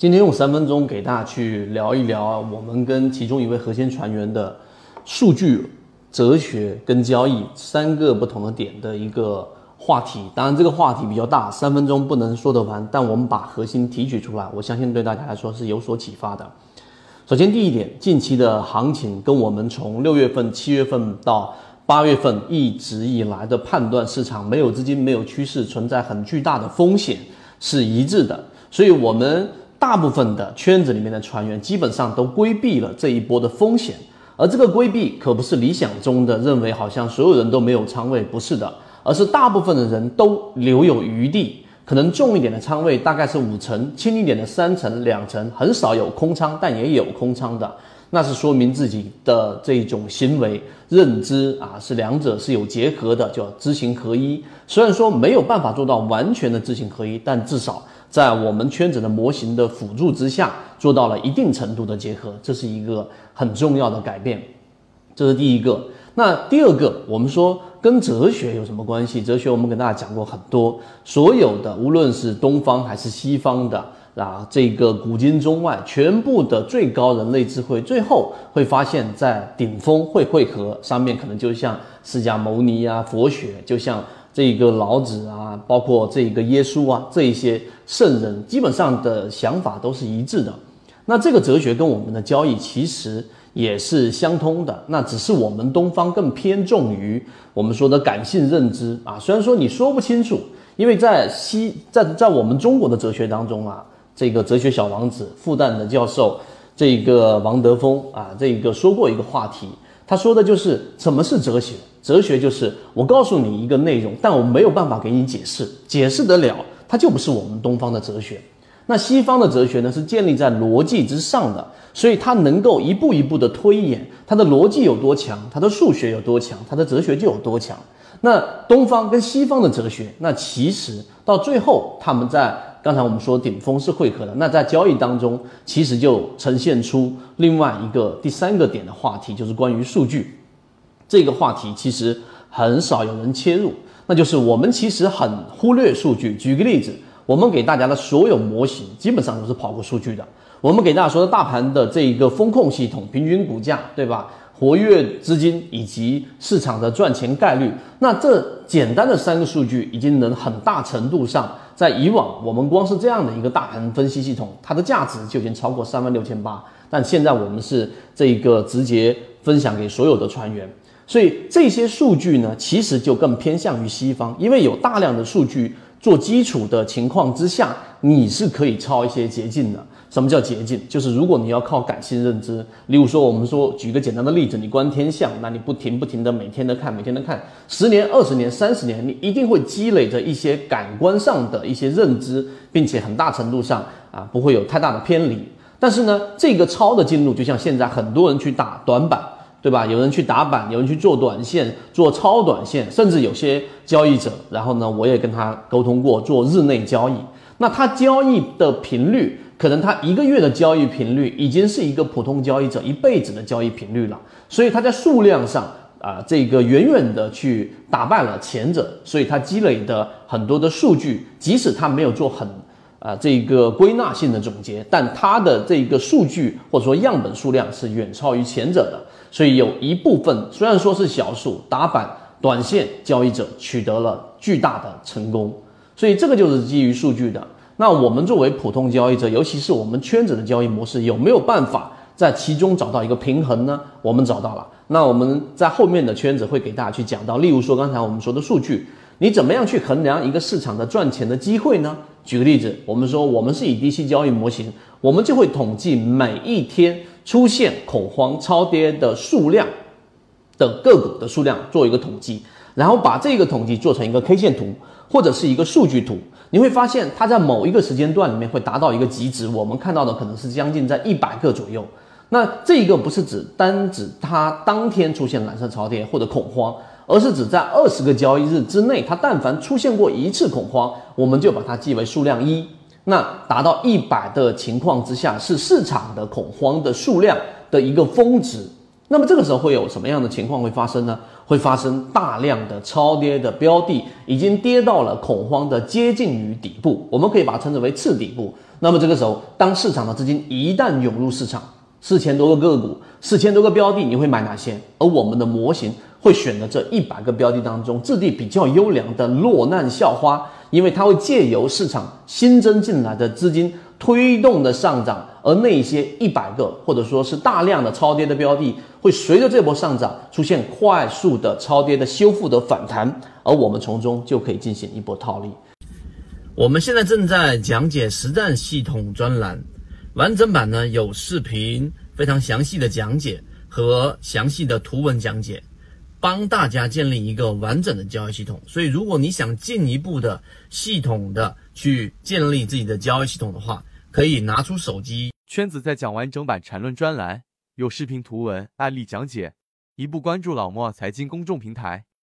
今天用三分钟给大家去聊一聊我们跟其中一位核心船员的数据哲学跟交易三个不同的点的一个话题。当然，这个话题比较大，三分钟不能说得完，但我们把核心提取出来，我相信对大家来说是有所启发的。首先，第一点，近期的行情跟我们从六月份、七月份到八月份一直以来的判断，市场没有资金、没有趋势，存在很巨大的风险是一致的。所以，我们。大部分的圈子里面的船员基本上都规避了这一波的风险，而这个规避可不是理想中的认为好像所有人都没有仓位，不是的，而是大部分的人都留有余地，可能重一点的仓位大概是五成，轻一点的三成、两成，很少有空仓，但也有空仓的，那是说明自己的这种行为认知啊是两者是有结合的，叫知行合一。虽然说没有办法做到完全的知行合一，但至少。在我们圈子的模型的辅助之下，做到了一定程度的结合，这是一个很重要的改变。这是第一个。那第二个，我们说跟哲学有什么关系？哲学我们跟大家讲过很多，所有的无论是东方还是西方的啊，这个古今中外，全部的最高人类智慧，最后会发现，在顶峰会汇合，上面可能就像释迦牟尼啊，佛学，就像。这个老子啊，包括这个耶稣啊，这一些圣人，基本上的想法都是一致的。那这个哲学跟我们的交易其实也是相通的。那只是我们东方更偏重于我们说的感性认知啊。虽然说你说不清楚，因为在西在在我们中国的哲学当中啊，这个哲学小王子复旦的教授这个王德峰啊，这个说过一个话题。他说的就是什么是哲学？哲学就是我告诉你一个内容，但我没有办法给你解释，解释得了，它就不是我们东方的哲学。那西方的哲学呢，是建立在逻辑之上的，所以它能够一步一步的推演，它的逻辑有多强，它的数学有多强，它的哲学就有多强。那东方跟西方的哲学，那其实到最后他们在。刚才我们说顶峰是汇合的，那在交易当中，其实就呈现出另外一个第三个点的话题，就是关于数据。这个话题其实很少有人切入，那就是我们其实很忽略数据。举个例子，我们给大家的所有模型基本上都是跑过数据的。我们给大家说的大盘的这一个风控系统、平均股价，对吧？活跃资金以及市场的赚钱概率，那这简单的三个数据已经能很大程度上，在以往我们光是这样的一个大盘分析系统，它的价值就已经超过三万六千八。但现在我们是这个直接分享给所有的船员，所以这些数据呢，其实就更偏向于西方，因为有大量的数据做基础的情况之下，你是可以抄一些捷径的。什么叫捷径？就是如果你要靠感性认知，例如说，我们说举个简单的例子，你观天象，那你不停不停的每天的看，每天的看，十年、二十年、三十年，你一定会积累着一些感官上的一些认知，并且很大程度上啊不会有太大的偏离。但是呢，这个超的进入，就像现在很多人去打短板，对吧？有人去打板，有人去做短线，做超短线，甚至有些交易者，然后呢，我也跟他沟通过做日内交易，那他交易的频率。可能他一个月的交易频率已经是一个普通交易者一辈子的交易频率了，所以他在数量上啊，这个远远的去打败了前者，所以他积累的很多的数据，即使他没有做很啊这个归纳性的总结，但他的这个数据或者说样本数量是远超于前者的，所以有一部分虽然说是小数打板短线交易者取得了巨大的成功，所以这个就是基于数据的。那我们作为普通交易者，尤其是我们圈子的交易模式，有没有办法在其中找到一个平衡呢？我们找到了。那我们在后面的圈子会给大家去讲到，例如说刚才我们说的数据，你怎么样去衡量一个市场的赚钱的机会呢？举个例子，我们说我们是以低息交易模型，我们就会统计每一天出现恐慌超跌的数量的个股的数量做一个统计，然后把这个统计做成一个 K 线图或者是一个数据图。你会发现，它在某一个时间段里面会达到一个极值，我们看到的可能是将近在一百个左右。那这一个不是指单指它当天出现蓝色超跌或者恐慌，而是指在二十个交易日之内，它但凡出现过一次恐慌，我们就把它记为数量一。那达到一百的情况之下，是市场的恐慌的数量的一个峰值。那么这个时候会有什么样的情况会发生呢？会发生大量的超跌的标的已经跌到了恐慌的接近于底部，我们可以把它称之为次底部。那么这个时候，当市场的资金一旦涌入市场，四千多个个股，四千多个标的，你会买哪些？而我们的模型会选择这一百个标的当中质地比较优良的落难校花，因为它会借由市场新增进来的资金推动的上涨。而那些一百个或者说是大量的超跌的标的，会随着这波上涨出现快速的超跌的修复的反弹，而我们从中就可以进行一波套利。我们现在正在讲解实战系统专栏，完整版呢有视频非常详细的讲解和详细的图文讲解，帮大家建立一个完整的交易系统。所以，如果你想进一步的系统的去建立自己的交易系统的话，可以拿出手机。圈子在讲完整版缠论专栏，有视频、图文、案例讲解，一步关注老莫财经公众平台。